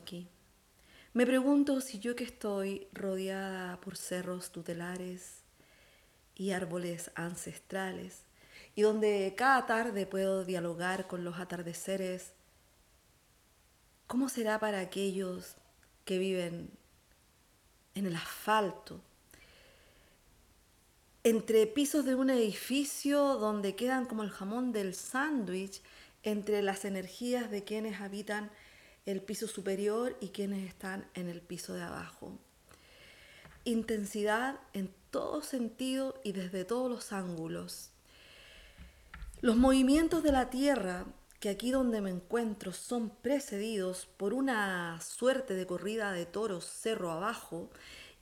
aquí. Me pregunto si yo que estoy rodeada por cerros tutelares y árboles ancestrales, y donde cada tarde puedo dialogar con los atardeceres, ¿cómo será para aquellos que viven en el asfalto, entre pisos de un edificio donde quedan como el jamón del sándwich entre las energías de quienes habitan el piso superior y quienes están en el piso de abajo. Intensidad en todo sentido y desde todos los ángulos. Los movimientos de la Tierra, que aquí donde me encuentro son precedidos por una suerte de corrida de toros cerro abajo,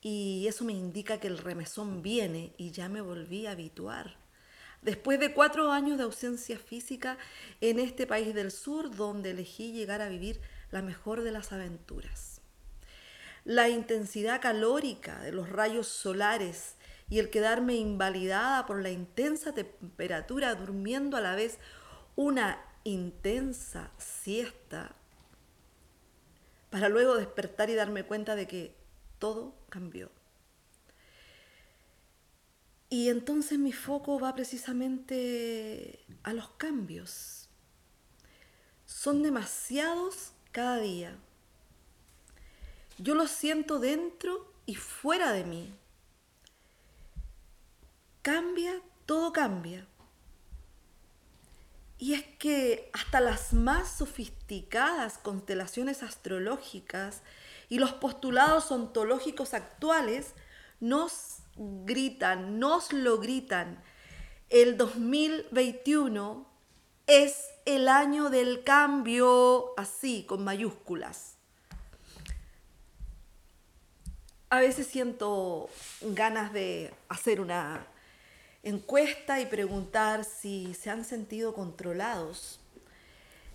y eso me indica que el remesón viene y ya me volví a habituar. Después de cuatro años de ausencia física en este país del sur, donde elegí llegar a vivir la mejor de las aventuras. La intensidad calórica de los rayos solares y el quedarme invalidada por la intensa temperatura durmiendo a la vez una intensa siesta para luego despertar y darme cuenta de que todo cambió. Y entonces mi foco va precisamente a los cambios. Son demasiados cada día. Yo los siento dentro y fuera de mí. Cambia, todo cambia. Y es que hasta las más sofisticadas constelaciones astrológicas y los postulados ontológicos actuales nos gritan, nos lo gritan. El 2021 es el año del cambio, así, con mayúsculas. A veces siento ganas de hacer una encuesta y preguntar si se han sentido controlados,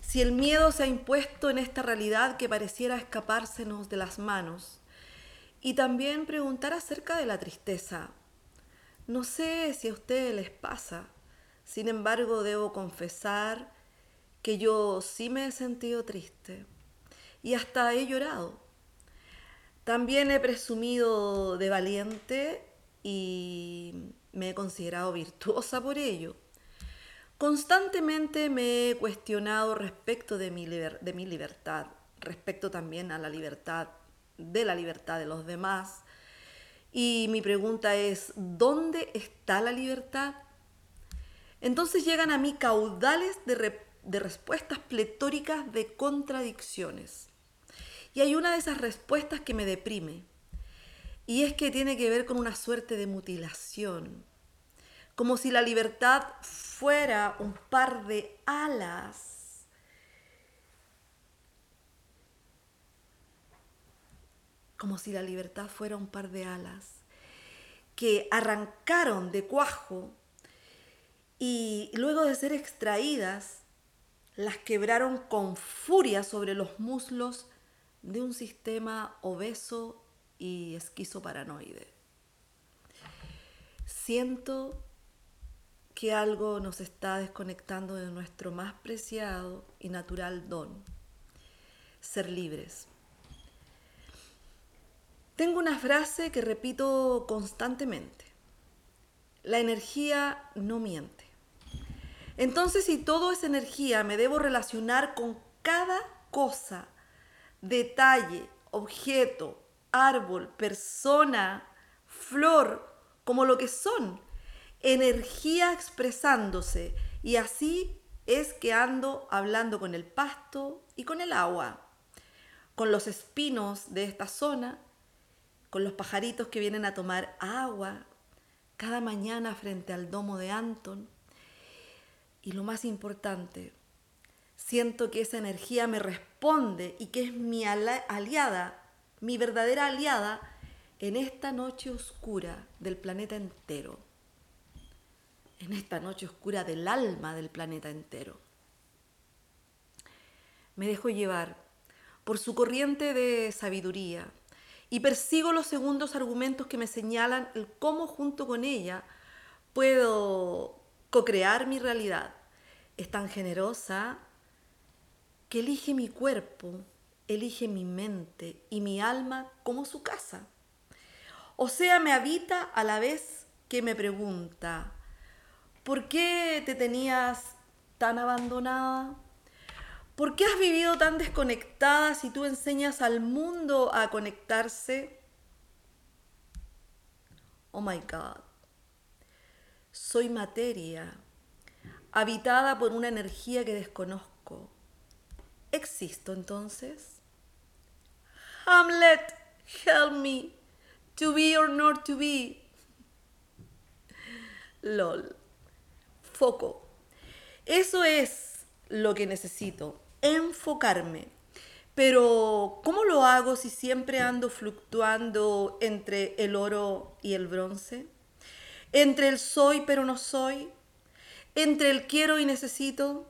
si el miedo se ha impuesto en esta realidad que pareciera escapársenos de las manos, y también preguntar acerca de la tristeza. No sé si a ustedes les pasa, sin embargo debo confesar que yo sí me he sentido triste y hasta he llorado. También he presumido de valiente y me he considerado virtuosa por ello. Constantemente me he cuestionado respecto de mi, de mi libertad, respecto también a la libertad, de la libertad de los demás. Y mi pregunta es, ¿dónde está la libertad? Entonces llegan a mí caudales de, de respuestas pletóricas de contradicciones. Y hay una de esas respuestas que me deprime. Y es que tiene que ver con una suerte de mutilación. Como si la libertad fuera un par de alas. Como si la libertad fuera un par de alas que arrancaron de cuajo y luego de ser extraídas, las quebraron con furia sobre los muslos de un sistema obeso y esquizoparanoide. Siento que algo nos está desconectando de nuestro más preciado y natural don, ser libres. Tengo una frase que repito constantemente. La energía no miente. Entonces, si todo es energía, me debo relacionar con cada cosa, detalle, objeto, árbol, persona, flor, como lo que son, energía expresándose. Y así es que ando hablando con el pasto y con el agua, con los espinos de esta zona, con los pajaritos que vienen a tomar agua cada mañana frente al domo de Anton. Y lo más importante, siento que esa energía me responde y que es mi aliada, mi verdadera aliada en esta noche oscura del planeta entero, en esta noche oscura del alma del planeta entero. Me dejo llevar por su corriente de sabiduría y persigo los segundos argumentos que me señalan el cómo junto con ella puedo co-crear mi realidad. Es tan generosa que elige mi cuerpo, elige mi mente y mi alma como su casa. O sea, me habita a la vez que me pregunta, ¿por qué te tenías tan abandonada? ¿Por qué has vivido tan desconectada si tú enseñas al mundo a conectarse? Oh my God. Soy materia, habitada por una energía que desconozco. ¿Existo entonces? Hamlet, help me. To be or not to be. LOL. Foco. Eso es lo que necesito. Enfocarme. Pero, ¿cómo lo hago si siempre ando fluctuando entre el oro y el bronce? Entre el soy pero no soy. Entre el quiero y necesito.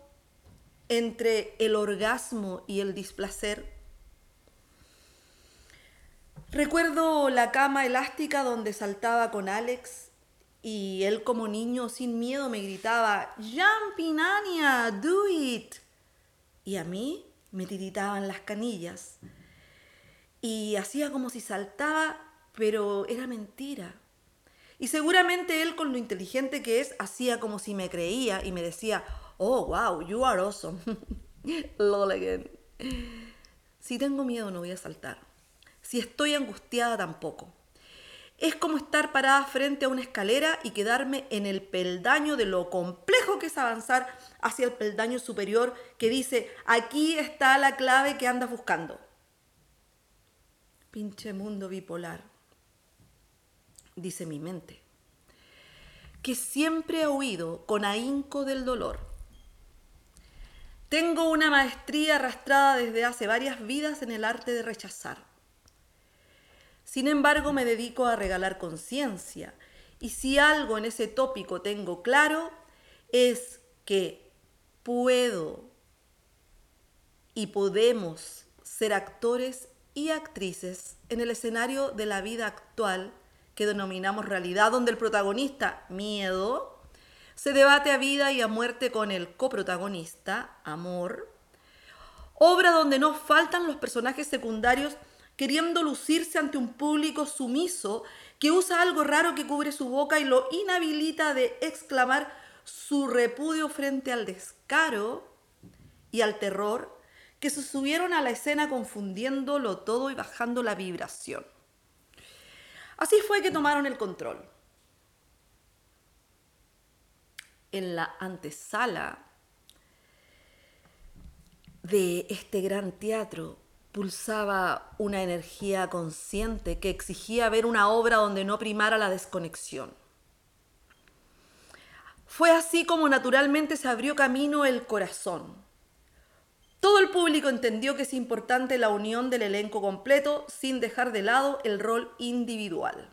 Entre el orgasmo y el displacer. Recuerdo la cama elástica donde saltaba con Alex y él como niño sin miedo me gritaba, Jumpy, Nania, do it. Y a mí me tiritaban las canillas. Y hacía como si saltaba, pero era mentira. Y seguramente él, con lo inteligente que es, hacía como si me creía y me decía, oh, wow, you are awesome. Lol again. Si tengo miedo no voy a saltar. Si estoy angustiada tampoco. Es como estar parada frente a una escalera y quedarme en el peldaño de lo complejo que es avanzar hacia el peldaño superior que dice, aquí está la clave que andas buscando. Pinche mundo bipolar, dice mi mente, que siempre ha huido con ahínco del dolor. Tengo una maestría arrastrada desde hace varias vidas en el arte de rechazar sin embargo, me dedico a regalar conciencia. Y si algo en ese tópico tengo claro, es que puedo y podemos ser actores y actrices en el escenario de la vida actual que denominamos realidad, donde el protagonista, miedo, se debate a vida y a muerte con el coprotagonista, amor, obra donde no faltan los personajes secundarios queriendo lucirse ante un público sumiso que usa algo raro que cubre su boca y lo inhabilita de exclamar su repudio frente al descaro y al terror que se subieron a la escena confundiéndolo todo y bajando la vibración. Así fue que tomaron el control. En la antesala de este gran teatro pulsaba una energía consciente que exigía ver una obra donde no primara la desconexión. Fue así como naturalmente se abrió camino el corazón. Todo el público entendió que es importante la unión del elenco completo sin dejar de lado el rol individual,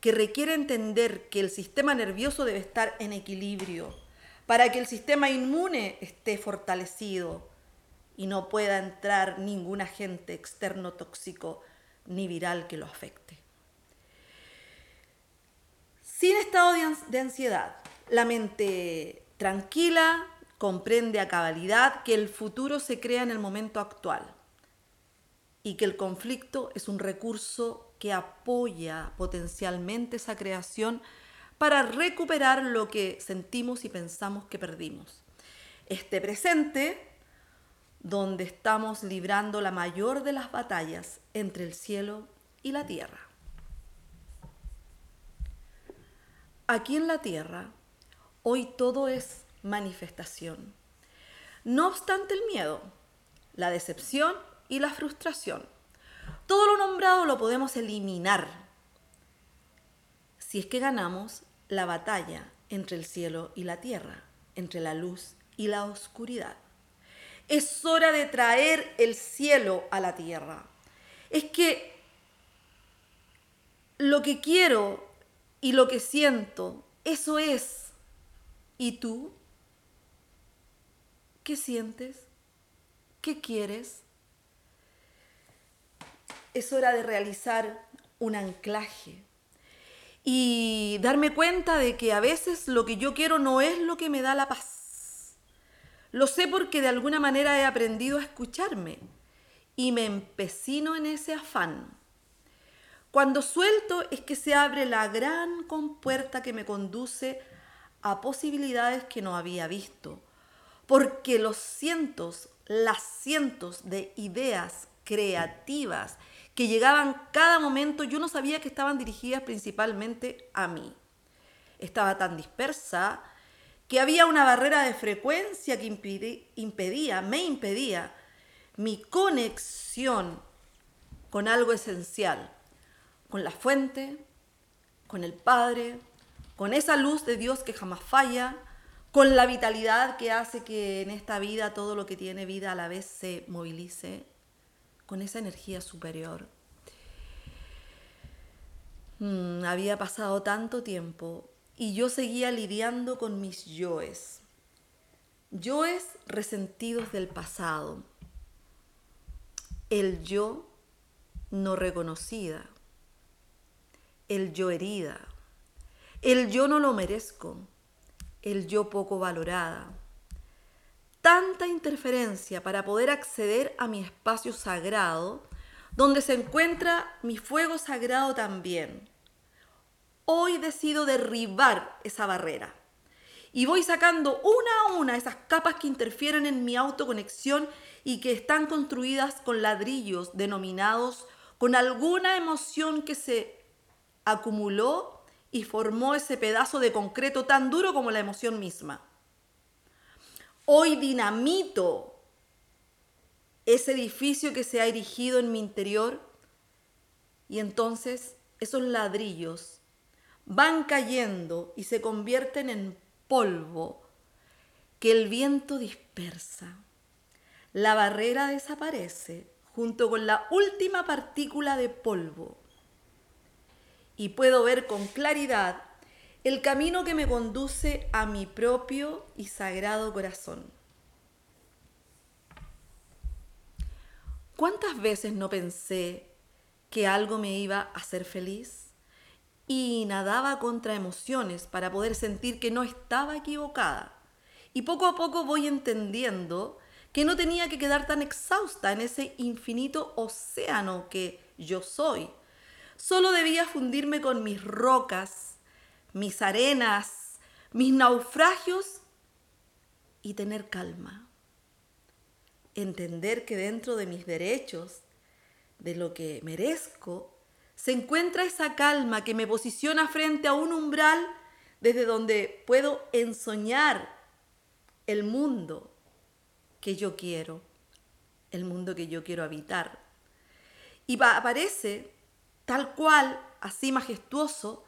que requiere entender que el sistema nervioso debe estar en equilibrio para que el sistema inmune esté fortalecido, y no pueda entrar ningún agente externo tóxico ni viral que lo afecte. Sin estado de ansiedad, la mente tranquila comprende a cabalidad que el futuro se crea en el momento actual y que el conflicto es un recurso que apoya potencialmente esa creación para recuperar lo que sentimos y pensamos que perdimos. Este presente donde estamos librando la mayor de las batallas entre el cielo y la tierra. Aquí en la tierra, hoy todo es manifestación. No obstante el miedo, la decepción y la frustración, todo lo nombrado lo podemos eliminar si es que ganamos la batalla entre el cielo y la tierra, entre la luz y la oscuridad. Es hora de traer el cielo a la tierra. Es que lo que quiero y lo que siento, eso es. ¿Y tú? ¿Qué sientes? ¿Qué quieres? Es hora de realizar un anclaje y darme cuenta de que a veces lo que yo quiero no es lo que me da la paz Lo sé porque de alguna manera he aprendido a escucharme y me empecino en ese afán. Cuando suelto es que se abre la gran compuerta que me conduce a posibilidades que no había visto, porque los cientos, las cientos de ideas creativas que llegaban cada momento, yo no sabía que estaban dirigidas principalmente a mí. Estaba tan dispersa que había una barrera de frecuencia que impedía, me impedía mi conexión con algo esencial, con la fuente, con el Padre, con esa luz de Dios que jamás falla, con la vitalidad que hace que en esta vida todo lo que tiene vida a la vez se movilice, con esa energía superior. Mm, había pasado tanto tiempo y yo seguía lidiando con mis yoes. Yoes resentidos del pasado. El yo no reconocida. El yo herida. El yo no lo merezco. El yo poco valorada. Tanta interferencia para poder acceder a mi espacio sagrado, donde se encuentra mi fuego sagrado también Hoy decido derribar esa barrera. Y voy sacando una a una esas capas que interfieren en mi autoconexión y que están construidas con ladrillos denominados con alguna emoción que se acumuló y formó ese pedazo de concreto tan duro como la emoción misma. Hoy dinamito ese edificio que se ha erigido en mi interior y entonces esos ladrillos van cayendo y se convierten en polvo que el viento dispersa. La barrera desaparece junto con la última partícula de polvo y puedo ver con claridad el camino que me conduce a mi propio y sagrado corazón. ¿Cuántas veces no pensé que algo me iba a hacer feliz? y nadaba contra emociones para poder sentir que no estaba equivocada. Y poco a poco voy entendiendo que no tenía que quedar tan exhausta en ese infinito océano que yo soy. Solo debía fundirme con mis rocas, mis arenas, mis naufragios y tener calma. Entender que dentro de mis derechos, de lo que merezco, se encuentra esa calma que me posiciona frente a un umbral desde donde puedo ensoñar el mundo que yo quiero, el mundo que yo quiero habitar. Y aparece tal cual, así majestuoso,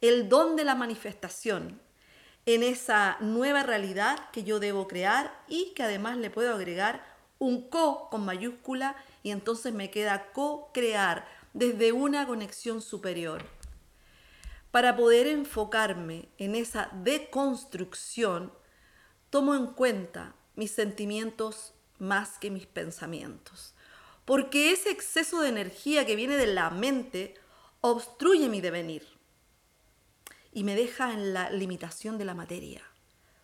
el don de la manifestación en esa nueva realidad que yo debo crear y que además le puedo agregar un co con mayúscula y entonces me queda co-crear desde una conexión superior. Para poder enfocarme en esa deconstrucción, tomo en cuenta mis sentimientos más que mis pensamientos, porque ese exceso de energía que viene de la mente obstruye mi devenir y me deja en la limitación de la materia,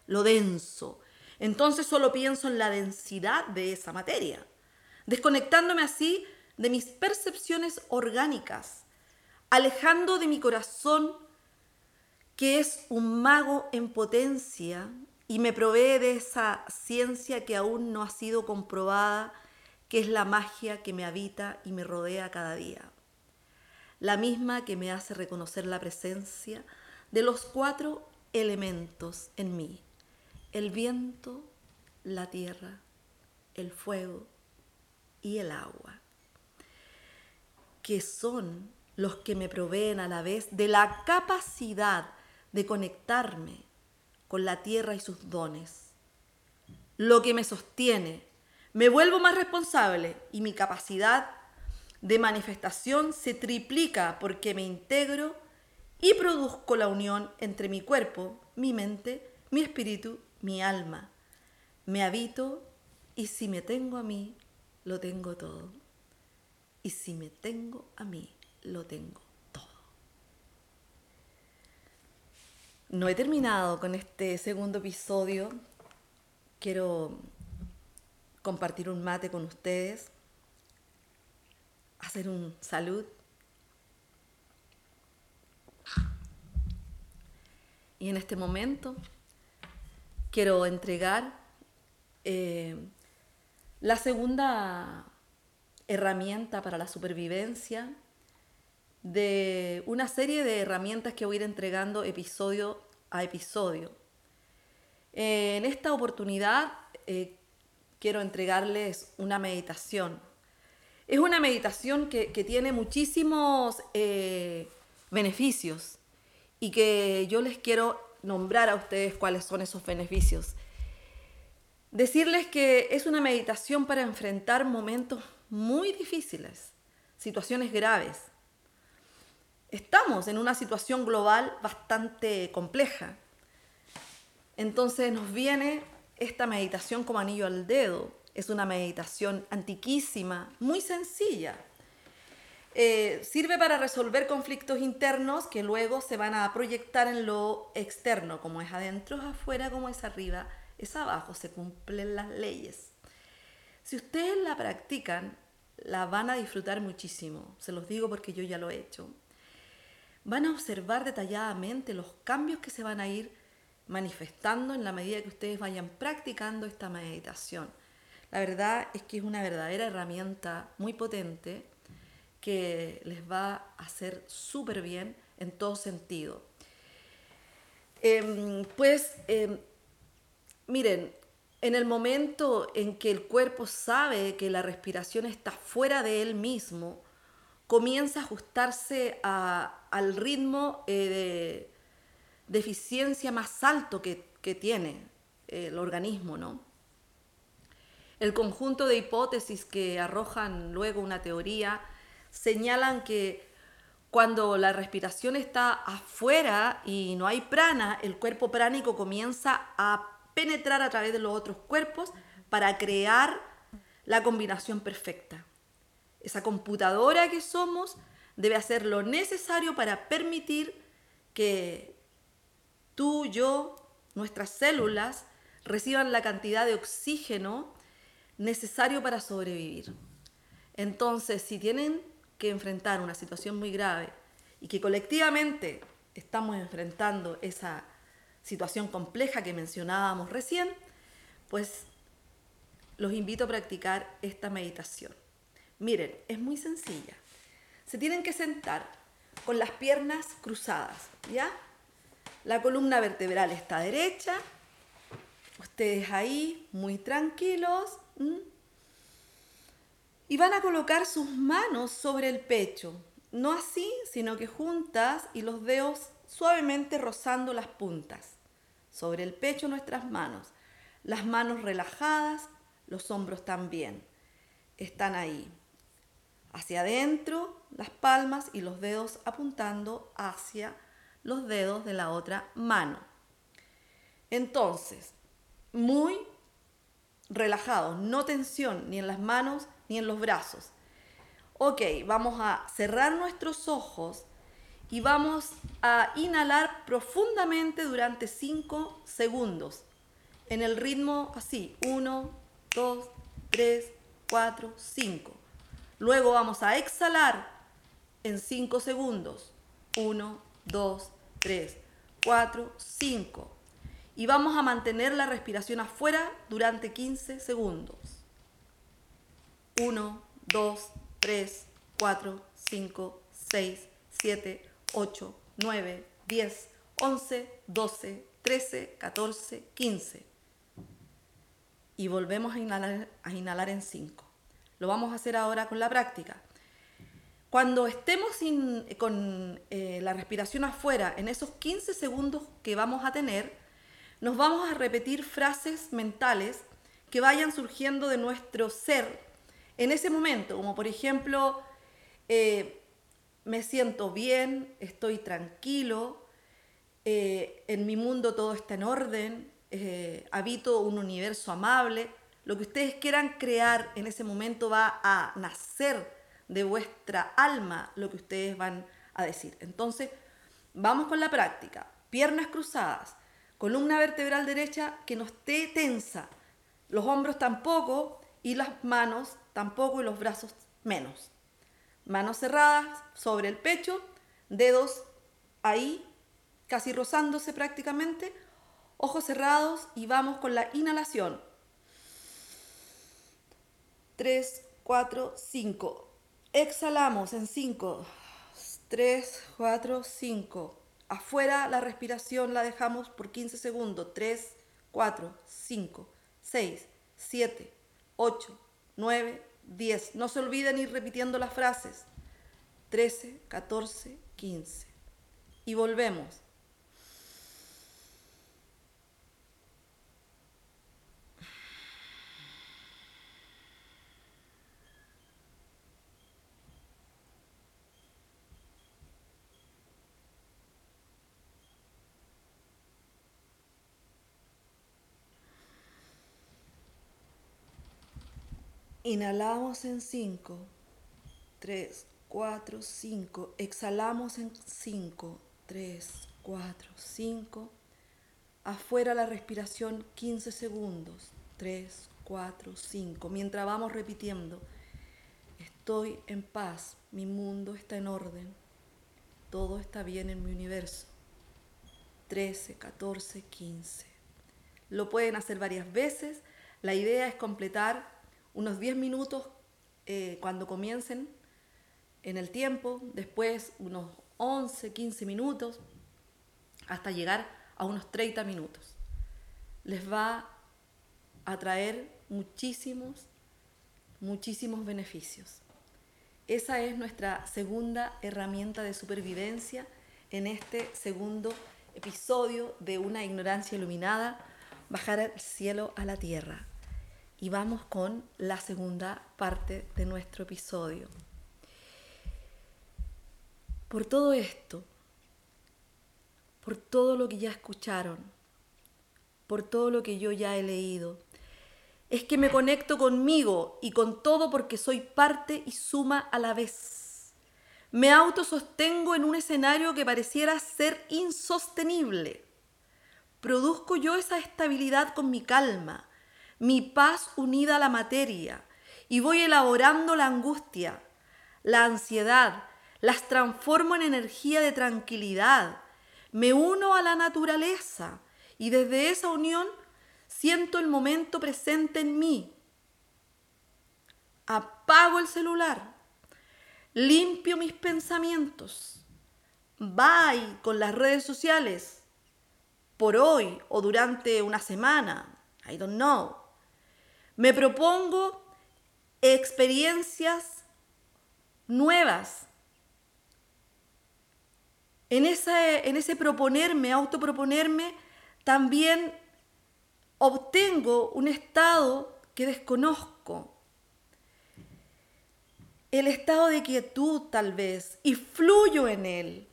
lo denso. Entonces solo pienso en la densidad de esa materia, desconectándome así de mis percepciones orgánicas, alejando de mi corazón que es un mago en potencia y me provee de esa ciencia que aún no ha sido comprobada, que es la magia que me habita y me rodea cada día. La misma que me hace reconocer la presencia de los cuatro elementos en mí. El viento, la tierra, el fuego y el agua que son los que me proveen a la vez de la capacidad de conectarme con la tierra y sus dones. Lo que me sostiene, me vuelvo más responsable y mi capacidad de manifestación se triplica porque me integro y produzco la unión entre mi cuerpo, mi mente, mi espíritu, mi alma. Me habito y si me tengo a mí, lo tengo todo. Y si me tengo a mí, lo tengo todo. No he terminado con este segundo episodio quiero compartir un mate con ustedes, hacer un salud. Y en este momento quiero entregar eh, la segunda herramienta para la supervivencia de una serie de herramientas que voy a ir entregando episodio a episodio. en esta oportunidad eh, quiero entregarles una meditación. Es una meditación que, tiene muchísimos eh, beneficios y que yo les quiero nombrar a ustedes cuáles son esos beneficios. Decirles que es una meditación para enfrentar momentos muy difíciles, situaciones graves. Estamos en una situación global bastante compleja. Entonces nos viene esta meditación como anillo al dedo. Es una meditación antiquísima, muy sencilla. Eh, sirve para resolver conflictos internos que luego se van a proyectar en lo externo, como es adentro, es afuera, como es arriba, es abajo, se cumplen las leyes. Si ustedes la practican, la van a disfrutar muchísimo, se los digo porque yo ya lo he hecho. Van a observar detalladamente los cambios que se van a ir manifestando en la medida que ustedes vayan practicando esta meditación. La verdad es que es una verdadera herramienta muy potente que les va a hacer súper bien en todo sentido. Em, pues em, miren, en el momento en que el cuerpo sabe que la respiración está fuera de él mismo, comienza a ajustarse al ritmo eh, de de eficiencia más alto que, tiene el organismo, ¿no? El conjunto de hipótesis que arrojan luego una teoría señalan que cuando la respiración está afuera y no hay prana, el cuerpo pránico comienza a penetrar a través de los otros cuerpos para crear la combinación perfecta. Esa computadora que somos debe hacer lo necesario para permitir que tú, yo, nuestras células reciban la cantidad de oxígeno necesario para sobrevivir. Entonces, si tienen que enfrentar una situación muy grave y que colectivamente estamos enfrentando esa situación compleja que mencionábamos recién, pues los invito a practicar esta meditación. Miren, es muy sencilla. Se tienen que sentar con las piernas cruzadas, ¿ya? La columna vertebral está derecha. Ustedes ahí, muy tranquilos. Y van a colocar sus manos sobre el pecho. No así, sino que juntas y los dedos suavemente rozando las puntas. Sobre el pecho nuestras manos. Las manos relajadas, los hombros también. Están ahí. Hacia adentro, las palmas y los dedos apuntando hacia los dedos de la otra mano. Entonces, muy relajados, no tensión ni en las manos ni en los brazos. Ok, vamos a cerrar nuestros ojos y vamos a inhalar profundamente durante 5 segundos. En el ritmo así, 1, 2, 3, 4, 5. Luego vamos a exhalar en 5 segundos. 1, 2, 3, 4, 5. Y vamos a mantener la respiración afuera durante 15 segundos. 1, 2, 3, 4, 5, 6, 7, 8, 9, 10, 11, 12, 13, 14, 15. Y volvemos a inhalar, a inhalar en 5. Lo vamos a hacer ahora con la práctica. Cuando estemos con eh, la respiración afuera, en esos 15 segundos que vamos a tener, nos vamos a repetir frases mentales que vayan surgiendo de nuestro ser en ese momento, como por ejemplo, eh, me siento bien, estoy tranquilo, eh, en mi mundo todo está en orden, habito un universo amable, lo que ustedes quieran crear en ese momento va a nacer de vuestra alma lo que ustedes van a decir. Entonces, vamos con la práctica. Piernas cruzadas, columna vertebral derecha que no esté tensa, Los hombros tampoco y las manos tampoco y los brazos menos. Manos cerradas sobre el pecho, dedos ahí, casi rozándose prácticamente, ojos cerrados y vamos con la inhalación. 3, 4, 5. Exhalamos en 5, 3, 4, 5. Afuera la respiración la dejamos por 15 segundos. 3, 4, 5, 6, 7, 8, 9, 10. No se olviden ir repitiendo las frases. 13, 14, 15. Y volvemos. Inhalamos en 5, 3, 4, 5. Exhalamos en 5, 3, 4, 5. Afuera la respiración 15 segundos. 3, 4, 5. Mientras vamos repitiendo, estoy en paz, mi mundo está en orden, todo está bien en mi universo. 13, 14, 15. Lo pueden hacer varias veces. La idea es completar unos 10 minutos eh, cuando comiencen en el tiempo, después unos 11, 15 minutos, hasta llegar a unos 30 minutos. Les va a traer muchísimos, muchísimos beneficios. Esa es nuestra segunda herramienta de supervivencia en este segundo episodio de Una ignorancia iluminada, bajar el cielo a la tierra y vamos con la segunda parte de nuestro episodio. Por todo esto, por todo lo que ya escucharon, por todo lo que yo ya he leído, es que me conecto conmigo y con todo porque soy parte y suma a la vez. Me autosostengo en un escenario que pareciera ser insostenible. Produzco yo esa estabilidad con mi calma, mi paz unida a la materia, y voy elaborando la angustia, la ansiedad, las transformo en energía de tranquilidad, me uno a la naturaleza y desde esa unión siento el momento presente en mí. Apago el celular, limpio mis pensamientos, bye con las redes sociales por hoy o durante una semana, I don't know. Me propongo experiencias nuevas. En ese, proponerme, autoproponerme, también obtengo un estado que desconozco. El estado de quietud tal vez, y fluyo en él.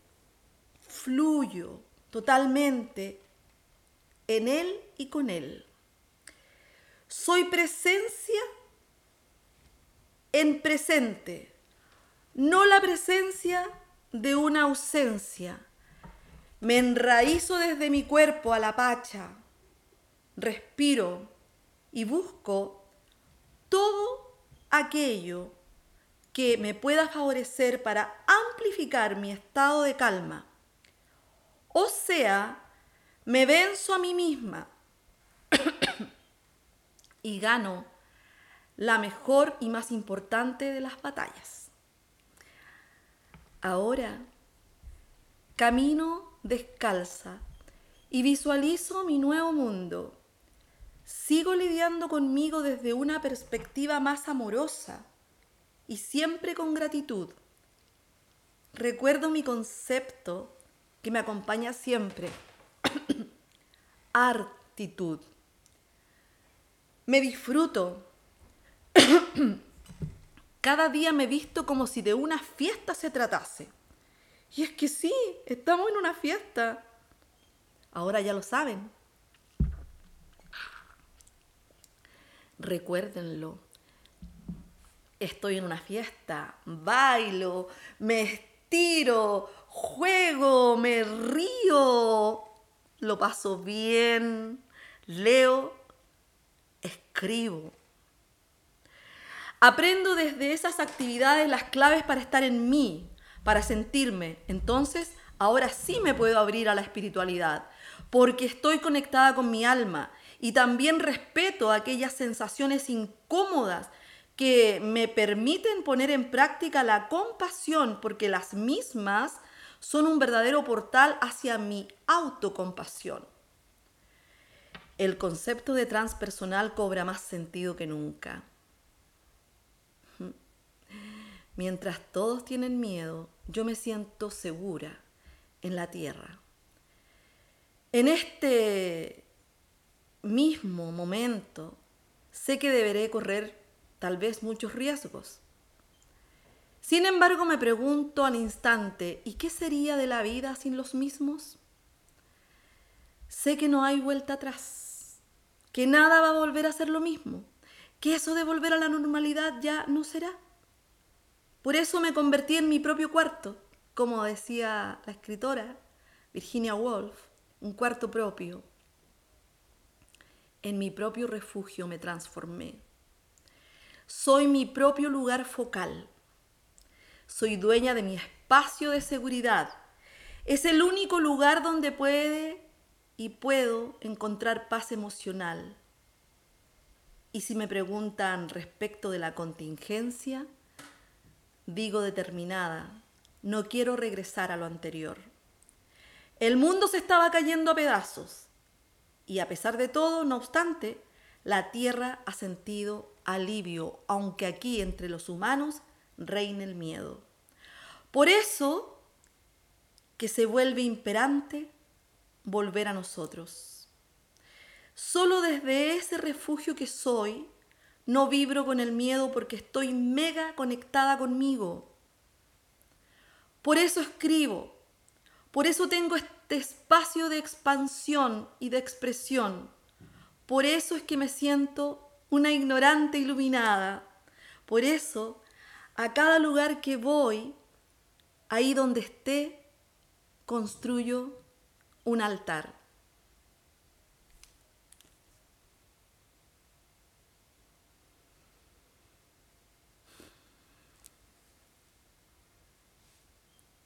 Fluyo totalmente en él y con él. Soy presencia en presente, no la presencia de una ausencia. Me enraizo desde mi cuerpo a la pacha, respiro y busco todo aquello que me pueda favorecer para amplificar mi estado de calma. O sea, me venzo a mí misma y gano la mejor y más importante de las batallas. Ahora camino descalza y visualizo mi nuevo mundo. Sigo lidiando conmigo desde una perspectiva más amorosa y siempre con gratitud. Recuerdo mi concepto que me acompaña siempre. Artitud me disfruto. Cada día me visto como si de una fiesta se tratase. Y es que sí, estamos en una fiesta. Ahora ya lo saben. Recuérdenlo. Estoy en una fiesta, bailo, me estiro, juego, me río, lo paso bien, leo escribo. Aprendo desde esas actividades las claves para estar en mí, para sentirme. Entonces, ahora sí me puedo abrir a la espiritualidad, porque estoy conectada con mi alma y también respeto aquellas sensaciones incómodas que me permiten poner en práctica la compasión, porque las mismas son un verdadero portal hacia mi autocompasión. El concepto de transpersonal cobra más sentido que nunca. Mientras todos tienen miedo, yo me siento segura en la tierra. En este mismo momento, sé que deberé correr tal vez muchos riesgos. Sin embargo, me pregunto al instante, ¿y qué sería de la vida sin los mismos? Sé que no hay vuelta atrás, que nada va a volver a ser lo mismo, que eso de volver a la normalidad ya no será. Por eso me convertí en mi propio cuarto, como decía la escritora Virginia Woolf, un cuarto propio. En mi propio refugio me transformé. Soy mi propio lugar focal. Soy dueña de mi espacio de seguridad. Es el único lugar donde puede y puedo encontrar paz emocional. Y si me preguntan respecto de la contingencia, digo determinada, no quiero regresar a lo anterior. El mundo se estaba cayendo a pedazos y a pesar de todo, no obstante, la tierra ha sentido alivio, aunque aquí entre los humanos reine el miedo. Por eso que se vuelve imperante volver a nosotros. Solo desde ese refugio que soy, no vibro con el miedo porque estoy mega conectada conmigo. Por eso escribo, por eso tengo este espacio de expansión y de expresión. Por eso es que me siento una ignorante iluminada. Por eso, a cada lugar que voy, ahí donde esté, construyo un altar.